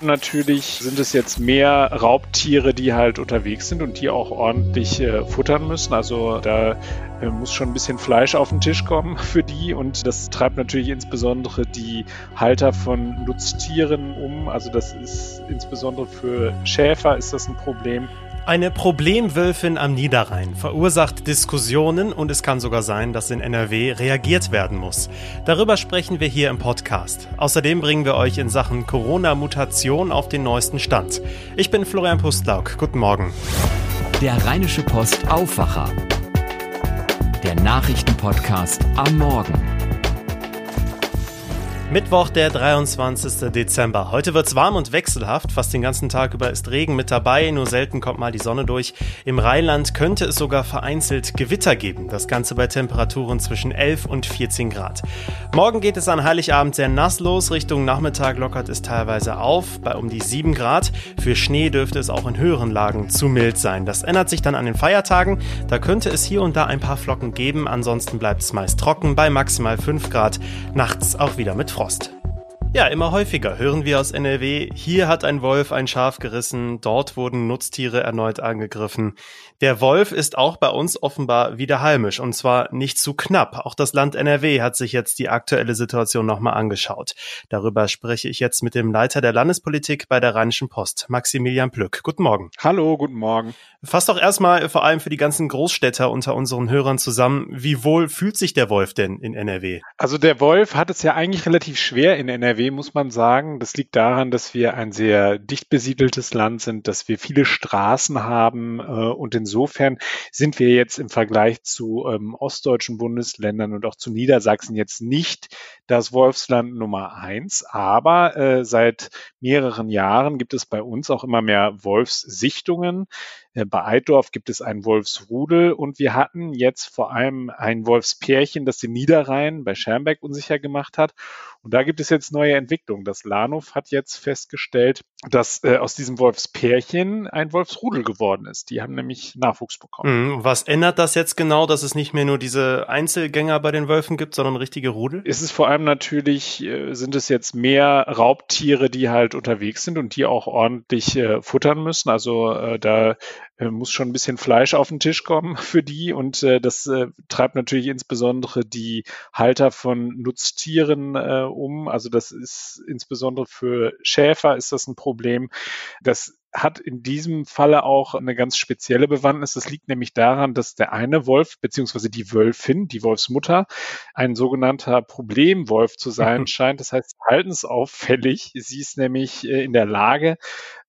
Natürlich sind es jetzt mehr Raubtiere, die halt unterwegs sind und die auch ordentlich äh, futtern müssen. Also da äh, muss schon ein bisschen Fleisch auf den Tisch kommen für die und das treibt natürlich insbesondere die Halter von Nutztieren um. Also das ist insbesondere für Schäfer ist das ein Problem. Eine Problemwölfin am Niederrhein verursacht Diskussionen und es kann sogar sein, dass in NRW reagiert werden muss. Darüber sprechen wir hier im Podcast. Außerdem bringen wir euch in Sachen Corona-Mutation auf den neuesten Stand. Ich bin Florian Pustlauk. Guten Morgen. Der Rheinische Post Aufwacher. Der Nachrichtenpodcast am Morgen. Mittwoch, der 23. Dezember. Heute wird's warm und wechselhaft. Fast den ganzen Tag über ist Regen mit dabei. Nur selten kommt mal die Sonne durch. Im Rheinland könnte es sogar vereinzelt Gewitter geben. Das Ganze bei Temperaturen zwischen 11 und 14 Grad. Morgen geht es an Heiligabend sehr nass los. Richtung Nachmittag lockert es teilweise auf bei um die 7 Grad. Für Schnee dürfte es auch in höheren Lagen zu mild sein. Das ändert sich dann an den Feiertagen. Da könnte es hier und da ein paar Flocken geben. Ansonsten bleibt es meist trocken bei maximal 5 Grad. Nachts auch wieder mit Frost. Ja, immer häufiger hören wir aus NRW, hier hat ein Wolf ein Schaf gerissen, dort wurden Nutztiere erneut angegriffen. Der Wolf ist auch bei uns offenbar wieder heimisch und zwar nicht zu knapp. Auch das Land NRW hat sich jetzt die aktuelle Situation nochmal angeschaut. Darüber spreche ich jetzt mit dem Leiter der Landespolitik bei der Rheinischen Post, Maximilian Plück. Guten Morgen. Hallo, guten Morgen. Fass doch erstmal vor allem für die ganzen Großstädter unter unseren Hörern zusammen. Wie wohl fühlt sich der Wolf denn in NRW? Also der Wolf hat es ja eigentlich relativ schwer in NRW, muss man sagen. Das liegt daran, dass wir ein sehr dicht besiedeltes Land sind, dass wir viele Straßen haben äh, und in insofern sind wir jetzt im Vergleich zu ähm, ostdeutschen Bundesländern und auch zu Niedersachsen jetzt nicht das Wolfsland Nummer eins, aber äh, seit mehreren Jahren gibt es bei uns auch immer mehr Wolfssichtungen. Äh, bei Eitdorf gibt es ein Wolfsrudel und wir hatten jetzt vor allem ein Wolfspärchen, das den Niederrhein bei Schermbeck unsicher gemacht hat. Und da gibt es jetzt neue Entwicklungen. Das Lahnhof hat jetzt festgestellt, dass äh, aus diesem Wolfspärchen ein Wolfsrudel geworden ist. Die haben nämlich Nachwuchs bekommen. Mhm. Was ändert das jetzt genau, dass es nicht mehr nur diese Einzelgänger bei den Wölfen gibt, sondern richtige Rudel? Es ist vor allem natürlich, äh, sind es jetzt mehr Raubtiere, die halt unterwegs sind und die auch ordentlich äh, futtern müssen. Also äh, da muss schon ein bisschen Fleisch auf den Tisch kommen für die und äh, das äh, treibt natürlich insbesondere die Halter von Nutztieren äh, um. Also das ist insbesondere für Schäfer ist das ein Problem. Das hat in diesem Falle auch eine ganz spezielle Bewandtnis. Das liegt nämlich daran, dass der eine Wolf beziehungsweise die Wölfin, die Wolfsmutter, ein sogenannter Problemwolf zu sein scheint. Das heißt, verhaltensauffällig. Sie ist nämlich äh, in der Lage, äh,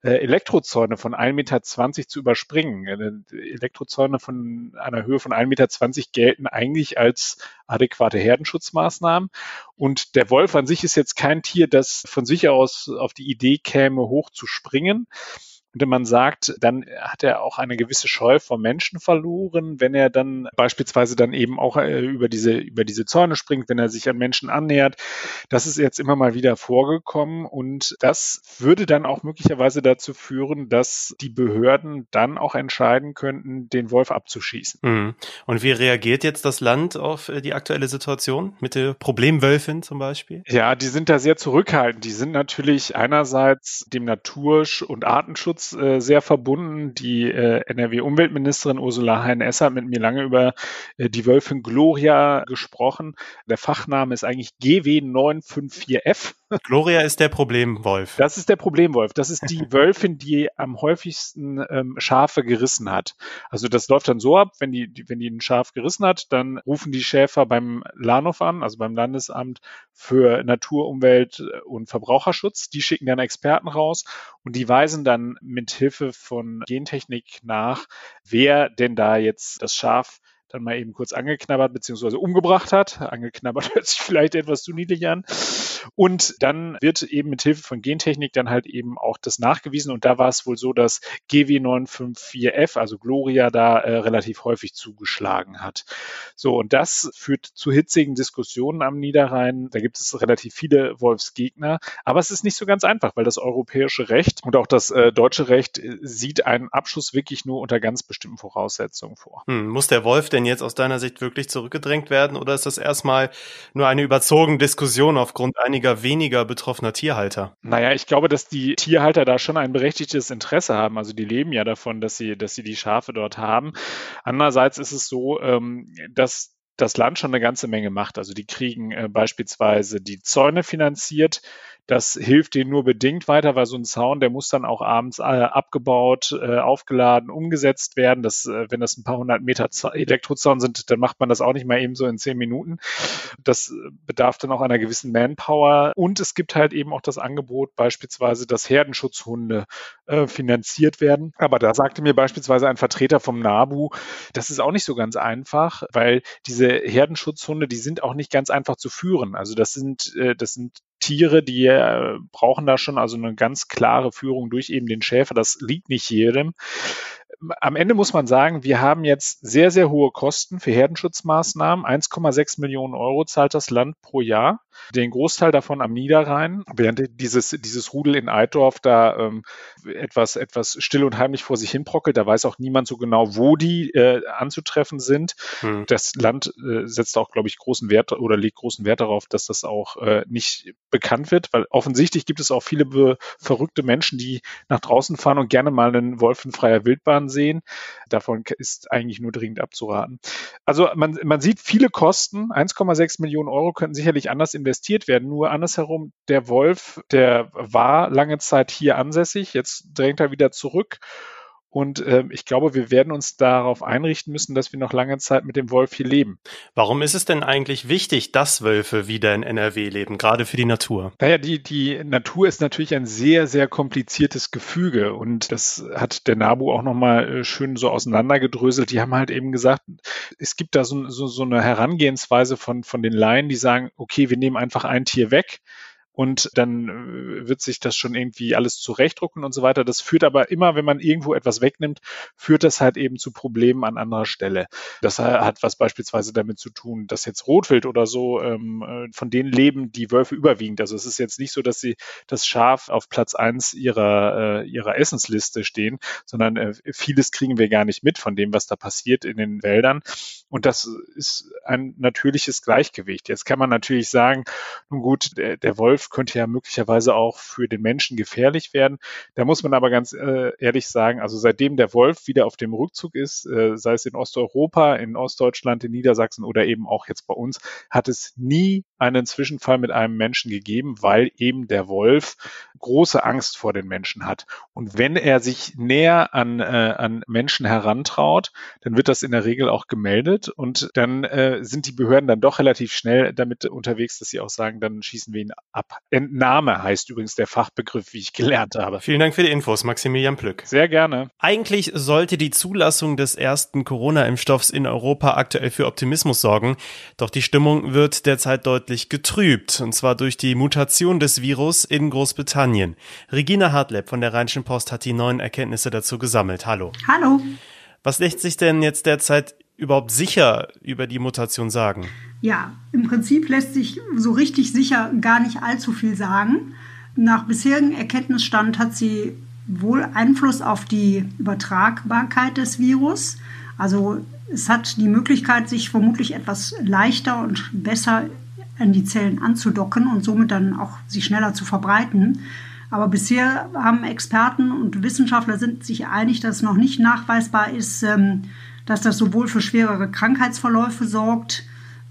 Elektrozäune von 1,20 Meter zu überspringen. Äh, Elektrozäune von einer Höhe von 1,20 Meter gelten eigentlich als adäquate Herdenschutzmaßnahmen. Und der Wolf an sich ist jetzt kein Tier, das von sich aus auf die Idee käme, hoch zu springen. Und wenn man sagt, dann hat er auch eine gewisse Scheu vor Menschen verloren, wenn er dann beispielsweise dann eben auch äh, über diese, über diese Zäune springt, wenn er sich an Menschen annähert. Das ist jetzt immer mal wieder vorgekommen und das würde dann auch möglicherweise dazu führen, dass die Behörden dann auch entscheiden könnten, den Wolf abzuschießen. Mhm. Und wie reagiert jetzt das Land auf äh, die aktuelle Situation mit der Problemwölfin zum Beispiel? Ja, die sind da sehr zurückhaltend. Die sind natürlich einerseits dem Natur- und Artenschutz Klimaschutz äh, sehr verbunden. Die äh, NRW-Umweltministerin Ursula Hein-Esser hat mit mir lange über äh, die Wölfin Gloria gesprochen. Der Fachname ist eigentlich GW954F. Gloria ist der Problemwolf. Das ist der Problemwolf. Das ist die Wölfin, die am häufigsten ähm, Schafe gerissen hat. Also das läuft dann so ab, wenn die, wenn die ein Schaf gerissen hat, dann rufen die Schäfer beim Lahnhof an, also beim Landesamt für Natur, Umwelt und Verbraucherschutz. Die schicken dann Experten raus und die weisen dann mit Hilfe von Gentechnik nach, wer denn da jetzt das Schaf dann mal eben kurz angeknabbert bzw. umgebracht hat. Angeknabbert hört sich vielleicht etwas zu niedlich an. Und dann wird eben mit Hilfe von Gentechnik dann halt eben auch das nachgewiesen. Und da war es wohl so, dass GW954F, also Gloria, da äh, relativ häufig zugeschlagen hat. So, und das führt zu hitzigen Diskussionen am Niederrhein. Da gibt es relativ viele Wolfsgegner. Aber es ist nicht so ganz einfach, weil das europäische Recht und auch das äh, deutsche Recht äh, sieht einen Abschuss wirklich nur unter ganz bestimmten Voraussetzungen vor. Hm, muss der Wolf denn denn jetzt aus deiner Sicht wirklich zurückgedrängt werden oder ist das erstmal nur eine überzogene Diskussion aufgrund einiger weniger betroffener Tierhalter? Naja, ich glaube, dass die Tierhalter da schon ein berechtigtes Interesse haben. Also die leben ja davon, dass sie, dass sie die Schafe dort haben. Andererseits ist es so, ähm, dass das Land schon eine ganze Menge macht. Also die kriegen äh, beispielsweise die Zäune finanziert, das hilft denen nur bedingt weiter, weil so ein Zaun, der muss dann auch abends äh, abgebaut, äh, aufgeladen, umgesetzt werden. Das, äh, wenn das ein paar hundert Meter Elektrozaun sind, dann macht man das auch nicht mal eben so in zehn Minuten. Das bedarf dann auch einer gewissen Manpower. Und es gibt halt eben auch das Angebot, beispielsweise, dass Herdenschutzhunde finanziert werden. Aber da sagte mir beispielsweise ein Vertreter vom NABU, das ist auch nicht so ganz einfach, weil diese Herdenschutzhunde, die sind auch nicht ganz einfach zu führen. Also das sind, das sind Tiere, die äh, brauchen da schon also eine ganz klare Führung durch eben den Schäfer. Das liegt nicht jedem. Am Ende muss man sagen, wir haben jetzt sehr, sehr hohe Kosten für Herdenschutzmaßnahmen. 1,6 Millionen Euro zahlt das Land pro Jahr. Den Großteil davon am Niederrhein, während dieses, dieses Rudel in Eitdorf da ähm, etwas, etwas still und heimlich vor sich hin brockelt. Da weiß auch niemand so genau, wo die äh, anzutreffen sind. Hm. Das Land äh, setzt auch, glaube ich, großen Wert oder legt großen Wert darauf, dass das auch äh, nicht bekannt wird, weil offensichtlich gibt es auch viele verrückte Menschen, die nach draußen fahren und gerne mal einen Wolf in freier Wildbahn sehen. Davon ist eigentlich nur dringend abzuraten. Also man, man sieht viele Kosten. 1,6 Millionen Euro könnten sicherlich anders investiert werden. Nur andersherum, der Wolf, der war lange Zeit hier ansässig. Jetzt drängt er wieder zurück. Und äh, ich glaube, wir werden uns darauf einrichten müssen, dass wir noch lange Zeit mit dem Wolf hier leben. Warum ist es denn eigentlich wichtig, dass Wölfe wieder in NRW leben, gerade für die Natur? Naja, die, die Natur ist natürlich ein sehr, sehr kompliziertes Gefüge. Und das hat der NABU auch nochmal äh, schön so auseinandergedröselt. Die haben halt eben gesagt, es gibt da so, so, so eine Herangehensweise von, von den Laien, die sagen, okay, wir nehmen einfach ein Tier weg und dann äh, wird sich das schon irgendwie alles zurechtdrucken und so weiter. Das führt aber immer, wenn man irgendwo etwas wegnimmt, führt das halt eben zu Problemen an anderer Stelle. Das hat was beispielsweise damit zu tun, dass jetzt Rotwild oder so ähm, äh, von denen leben die Wölfe überwiegend. Also es ist jetzt nicht so, dass sie das Schaf auf Platz eins ihrer, äh, ihrer Essensliste stehen, sondern äh, vieles kriegen wir gar nicht mit von dem, was da passiert in den Wäldern. Und das ist ein natürliches Gleichgewicht. Jetzt kann man natürlich sagen, nun gut, der, der Wolf Wolf könnte ja möglicherweise auch für den Menschen gefährlich werden. Da muss man aber ganz äh, ehrlich sagen, also seitdem der Wolf wieder auf dem Rückzug ist, äh, sei es in Osteuropa, in Ostdeutschland, in Niedersachsen oder eben auch jetzt bei uns, hat es nie einen Zwischenfall mit einem Menschen gegeben, weil eben der Wolf große Angst vor den Menschen hat. Und wenn er sich näher an, äh, an Menschen herantraut, dann wird das in der Regel auch gemeldet und dann äh, sind die Behörden dann doch relativ schnell damit unterwegs, dass sie auch sagen, dann schießen wir ihn ab. Entnahme heißt übrigens der Fachbegriff, wie ich gelernt habe. Vielen Dank für die Infos, Maximilian Plück. Sehr gerne. Eigentlich sollte die Zulassung des ersten Corona-Impfstoffs in Europa aktuell für Optimismus sorgen, doch die Stimmung wird derzeit deutlich getrübt, und zwar durch die Mutation des Virus in Großbritannien. Regina Hartleb von der Rheinischen Post hat die neuen Erkenntnisse dazu gesammelt. Hallo. Hallo. Was lässt sich denn jetzt derzeit überhaupt sicher über die Mutation sagen? Ja, im Prinzip lässt sich so richtig sicher gar nicht allzu viel sagen. Nach bisherigem Erkenntnisstand hat sie wohl Einfluss auf die Übertragbarkeit des Virus. Also es hat die Möglichkeit, sich vermutlich etwas leichter und besser an die Zellen anzudocken und somit dann auch sich schneller zu verbreiten. Aber bisher haben Experten und Wissenschaftler sind sich einig, dass es noch nicht nachweisbar ist, ähm, dass das sowohl für schwerere Krankheitsverläufe sorgt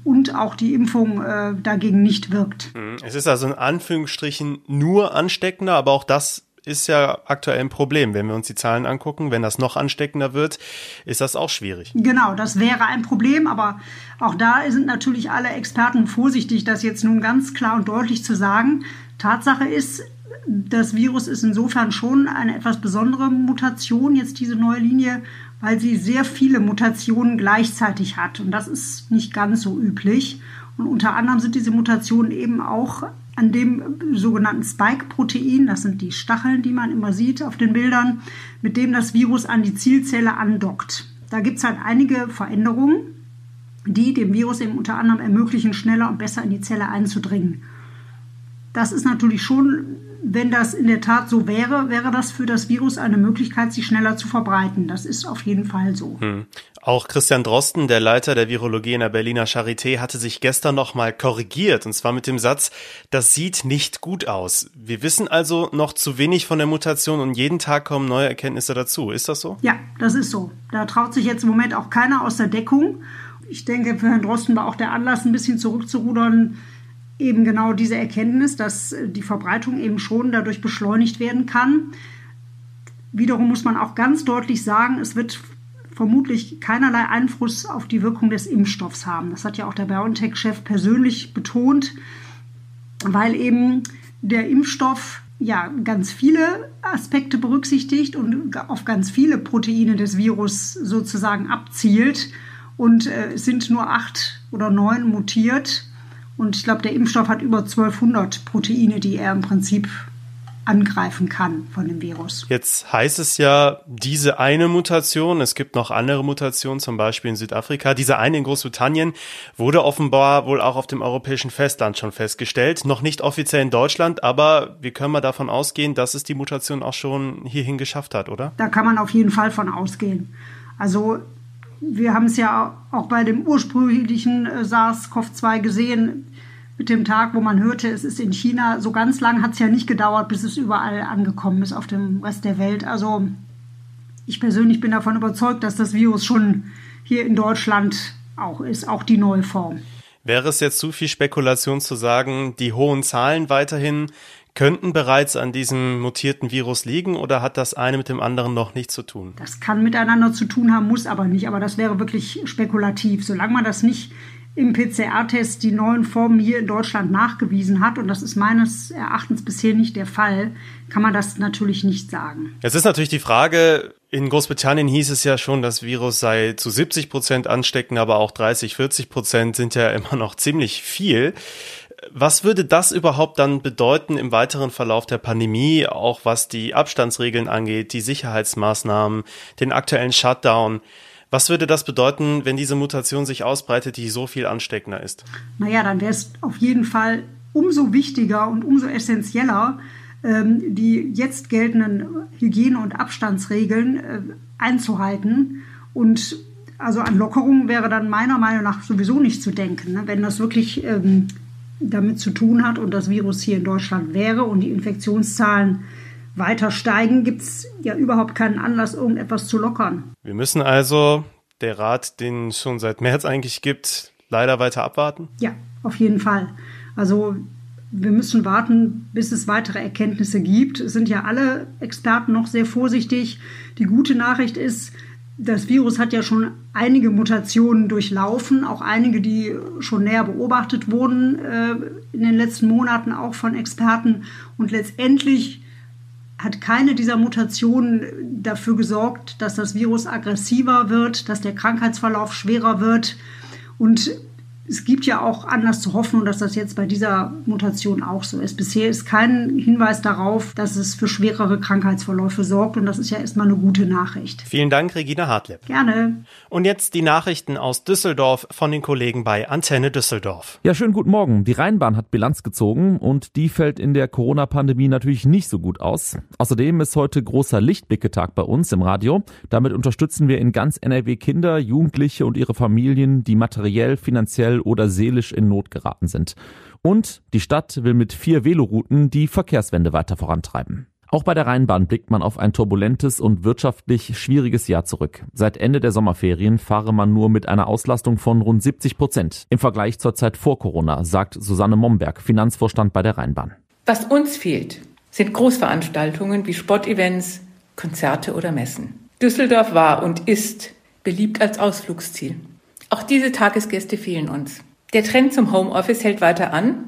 und auch die Impfung äh, dagegen nicht wirkt. Mhm. Es ist also in Anführungsstrichen nur ansteckender, aber auch das ist ja aktuell ein Problem. Wenn wir uns die Zahlen angucken, wenn das noch ansteckender wird, ist das auch schwierig. Genau, das wäre ein Problem, aber auch da sind natürlich alle Experten vorsichtig, das jetzt nun ganz klar und deutlich zu sagen. Tatsache ist, das Virus ist insofern schon eine etwas besondere Mutation, jetzt diese neue Linie, weil sie sehr viele Mutationen gleichzeitig hat. Und das ist nicht ganz so üblich. Und unter anderem sind diese Mutationen eben auch an dem sogenannten Spike-Protein, das sind die Stacheln, die man immer sieht auf den Bildern, mit dem das Virus an die Zielzelle andockt. Da gibt es halt einige Veränderungen, die dem Virus eben unter anderem ermöglichen, schneller und besser in die Zelle einzudringen. Das ist natürlich schon wenn das in der Tat so wäre, wäre das für das Virus eine Möglichkeit, sich schneller zu verbreiten. Das ist auf jeden Fall so. Hm. Auch Christian Drosten, der Leiter der Virologie in der Berliner Charité, hatte sich gestern nochmal korrigiert, und zwar mit dem Satz, das sieht nicht gut aus. Wir wissen also noch zu wenig von der Mutation und jeden Tag kommen neue Erkenntnisse dazu. Ist das so? Ja, das ist so. Da traut sich jetzt im Moment auch keiner aus der Deckung. Ich denke, für Herrn Drosten war auch der Anlass, ein bisschen zurückzurudern, eben genau diese Erkenntnis, dass die Verbreitung eben schon dadurch beschleunigt werden kann. Wiederum muss man auch ganz deutlich sagen, es wird vermutlich keinerlei Einfluss auf die Wirkung des Impfstoffs haben. Das hat ja auch der BioNTech-Chef persönlich betont, weil eben der Impfstoff ja ganz viele Aspekte berücksichtigt und auf ganz viele Proteine des Virus sozusagen abzielt. Und äh, es sind nur acht oder neun mutiert. Und ich glaube, der Impfstoff hat über 1200 Proteine, die er im Prinzip angreifen kann von dem Virus. Jetzt heißt es ja, diese eine Mutation, es gibt noch andere Mutationen, zum Beispiel in Südafrika, diese eine in Großbritannien wurde offenbar wohl auch auf dem europäischen Festland schon festgestellt, noch nicht offiziell in Deutschland, aber wir können mal davon ausgehen, dass es die Mutation auch schon hierhin geschafft hat, oder? Da kann man auf jeden Fall von ausgehen. Also wir haben es ja auch bei dem ursprünglichen äh, SARS-CoV-2 gesehen, mit dem Tag, wo man hörte, es ist in China. So ganz lang hat es ja nicht gedauert, bis es überall angekommen ist auf dem Rest der Welt. Also ich persönlich bin davon überzeugt, dass das Virus schon hier in Deutschland auch ist, auch die neue Form. Wäre es jetzt zu viel Spekulation zu sagen, die hohen Zahlen weiterhin könnten bereits an diesem mutierten Virus liegen oder hat das eine mit dem anderen noch nichts zu tun? Das kann miteinander zu tun haben, muss aber nicht. Aber das wäre wirklich spekulativ. Solange man das nicht im PCR-Test die neuen Formen hier in Deutschland nachgewiesen hat, und das ist meines Erachtens bisher nicht der Fall, kann man das natürlich nicht sagen. Jetzt ist natürlich die Frage, in Großbritannien hieß es ja schon, das Virus sei zu 70 Prozent ansteckend, aber auch 30, 40 Prozent sind ja immer noch ziemlich viel. Was würde das überhaupt dann bedeuten im weiteren Verlauf der Pandemie, auch was die Abstandsregeln angeht, die Sicherheitsmaßnahmen, den aktuellen Shutdown? Was würde das bedeuten, wenn diese Mutation sich ausbreitet, die so viel ansteckender ist? Naja, dann wäre es auf jeden Fall umso wichtiger und umso essentieller, ähm, die jetzt geltenden Hygiene- und Abstandsregeln äh, einzuhalten. Und also an Lockerungen wäre dann meiner Meinung nach sowieso nicht zu denken. Ne? Wenn das wirklich ähm, damit zu tun hat und das Virus hier in Deutschland wäre und die Infektionszahlen weiter steigen, gibt es ja überhaupt keinen Anlass, irgendetwas zu lockern. Wir müssen also der Rat, den es schon seit März eigentlich gibt, leider weiter abwarten? Ja, auf jeden Fall. Also wir müssen warten, bis es weitere Erkenntnisse gibt. Es sind ja alle Experten noch sehr vorsichtig. Die gute Nachricht ist, das Virus hat ja schon einige Mutationen durchlaufen, auch einige, die schon näher beobachtet wurden äh, in den letzten Monaten, auch von Experten. Und letztendlich hat keine dieser Mutationen dafür gesorgt, dass das Virus aggressiver wird, dass der Krankheitsverlauf schwerer wird. Und es gibt ja auch Anlass zu hoffen, dass das jetzt bei dieser Mutation auch so ist. Bisher ist kein Hinweis darauf, dass es für schwerere Krankheitsverläufe sorgt und das ist ja erstmal eine gute Nachricht. Vielen Dank, Regina Hartlepp. Gerne. Und jetzt die Nachrichten aus Düsseldorf von den Kollegen bei Antenne Düsseldorf. Ja, schönen guten Morgen. Die Rheinbahn hat Bilanz gezogen und die fällt in der Corona-Pandemie natürlich nicht so gut aus. Außerdem ist heute großer Lichtblicketag bei uns im Radio. Damit unterstützen wir in ganz NRW Kinder, Jugendliche und ihre Familien, die materiell, finanziell oder seelisch in Not geraten sind. Und die Stadt will mit vier Velorouten die Verkehrswende weiter vorantreiben. Auch bei der Rheinbahn blickt man auf ein turbulentes und wirtschaftlich schwieriges Jahr zurück. Seit Ende der Sommerferien fahre man nur mit einer Auslastung von rund 70 Prozent im Vergleich zur Zeit vor Corona, sagt Susanne Momberg, Finanzvorstand bei der Rheinbahn. Was uns fehlt, sind Großveranstaltungen wie Sportevents, Konzerte oder Messen. Düsseldorf war und ist beliebt als Ausflugsziel. Auch diese Tagesgäste fehlen uns. Der Trend zum Homeoffice hält weiter an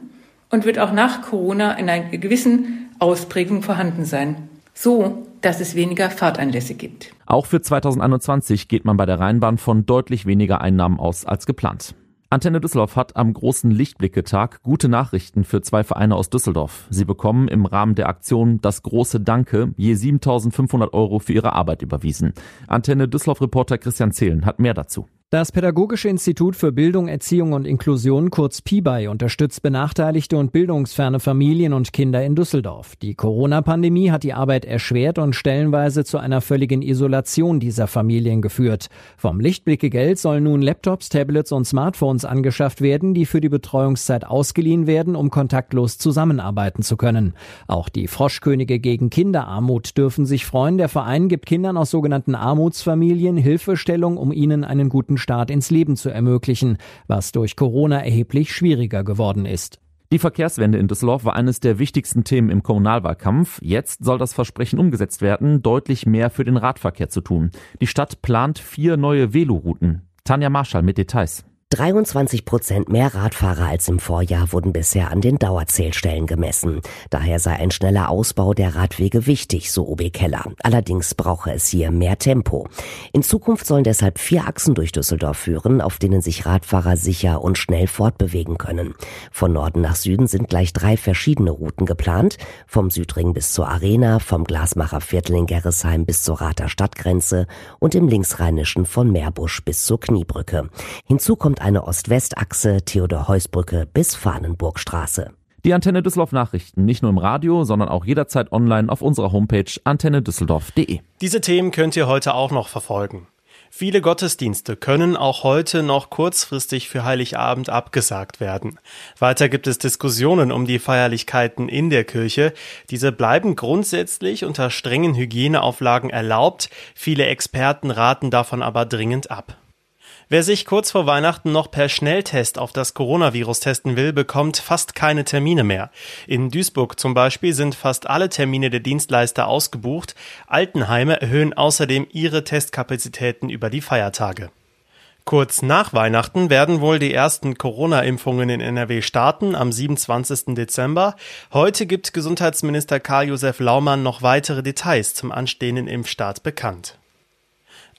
und wird auch nach Corona in einer gewissen Ausprägung vorhanden sein. So, dass es weniger Fahrtanlässe gibt. Auch für 2021 geht man bei der Rheinbahn von deutlich weniger Einnahmen aus als geplant. Antenne Düsseldorf hat am großen Lichtblicketag gute Nachrichten für zwei Vereine aus Düsseldorf. Sie bekommen im Rahmen der Aktion Das große Danke je 7500 Euro für ihre Arbeit überwiesen. Antenne Düsseldorf-Reporter Christian Zehlen hat mehr dazu. Das Pädagogische Institut für Bildung, Erziehung und Inklusion, kurz PIBAI, unterstützt benachteiligte und bildungsferne Familien und Kinder in Düsseldorf. Die Corona-Pandemie hat die Arbeit erschwert und stellenweise zu einer völligen Isolation dieser Familien geführt. Vom Lichtblicke-Geld sollen nun Laptops, Tablets und Smartphones angeschafft werden, die für die Betreuungszeit ausgeliehen werden, um kontaktlos zusammenarbeiten zu können. Auch die Froschkönige gegen Kinderarmut dürfen sich freuen. Der Verein gibt Kindern aus sogenannten Armutsfamilien Hilfestellung, um ihnen einen guten Start ins Leben zu ermöglichen, was durch Corona erheblich schwieriger geworden ist. Die Verkehrswende in Düsseldorf war eines der wichtigsten Themen im Kommunalwahlkampf. Jetzt soll das Versprechen umgesetzt werden, deutlich mehr für den Radverkehr zu tun. Die Stadt plant vier neue Velorouten. Tanja Marschall mit Details. 23 Prozent mehr Radfahrer als im Vorjahr wurden bisher an den Dauerzählstellen gemessen. Daher sei ein schneller Ausbau der Radwege wichtig, so OB Keller. Allerdings brauche es hier mehr Tempo. In Zukunft sollen deshalb vier Achsen durch Düsseldorf führen, auf denen sich Radfahrer sicher und schnell fortbewegen können. Von Norden nach Süden sind gleich drei verschiedene Routen geplant. Vom Südring bis zur Arena, vom Glasmacher Viertel in Gerresheim bis zur Rater Stadtgrenze und im Linksrheinischen von Meerbusch bis zur Kniebrücke. Hinzu kommt eine Ost-West-Achse Theodor-Heuss-Brücke bis Fahnenburgstraße. Die Antenne Düsseldorf Nachrichten nicht nur im Radio, sondern auch jederzeit online auf unserer Homepage antennedüsseldorf.de. Diese Themen könnt ihr heute auch noch verfolgen. Viele Gottesdienste können auch heute noch kurzfristig für Heiligabend abgesagt werden. Weiter gibt es Diskussionen um die Feierlichkeiten in der Kirche. Diese bleiben grundsätzlich unter strengen Hygieneauflagen erlaubt. Viele Experten raten davon aber dringend ab. Wer sich kurz vor Weihnachten noch per Schnelltest auf das Coronavirus testen will, bekommt fast keine Termine mehr. In Duisburg zum Beispiel sind fast alle Termine der Dienstleister ausgebucht. Altenheime erhöhen außerdem ihre Testkapazitäten über die Feiertage. Kurz nach Weihnachten werden wohl die ersten Corona-Impfungen in NRW starten, am 27. Dezember. Heute gibt Gesundheitsminister Karl-Josef Laumann noch weitere Details zum anstehenden Impfstart bekannt.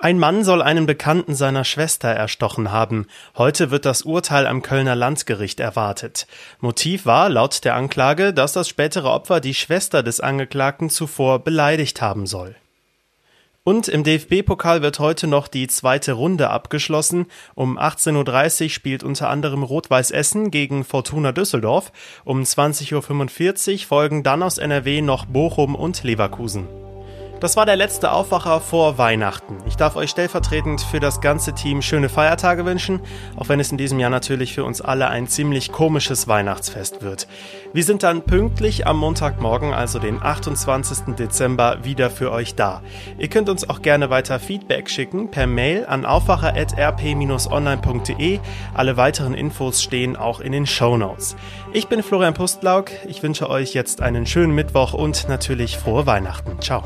Ein Mann soll einen Bekannten seiner Schwester erstochen haben. Heute wird das Urteil am Kölner Landgericht erwartet. Motiv war, laut der Anklage, dass das spätere Opfer die Schwester des Angeklagten zuvor beleidigt haben soll. Und im DFB-Pokal wird heute noch die zweite Runde abgeschlossen. Um 18.30 Uhr spielt unter anderem Rot-Weiß Essen gegen Fortuna Düsseldorf. Um 20.45 Uhr folgen dann aus NRW noch Bochum und Leverkusen. Das war der letzte Aufwacher vor Weihnachten. Ich darf euch stellvertretend für das ganze Team schöne Feiertage wünschen, auch wenn es in diesem Jahr natürlich für uns alle ein ziemlich komisches Weihnachtsfest wird. Wir sind dann pünktlich am Montagmorgen, also den 28. Dezember, wieder für euch da. Ihr könnt uns auch gerne weiter Feedback schicken per Mail an aufwacher.rp-online.de. Alle weiteren Infos stehen auch in den Show Notes. Ich bin Florian Pustlauk. Ich wünsche euch jetzt einen schönen Mittwoch und natürlich frohe Weihnachten. Ciao.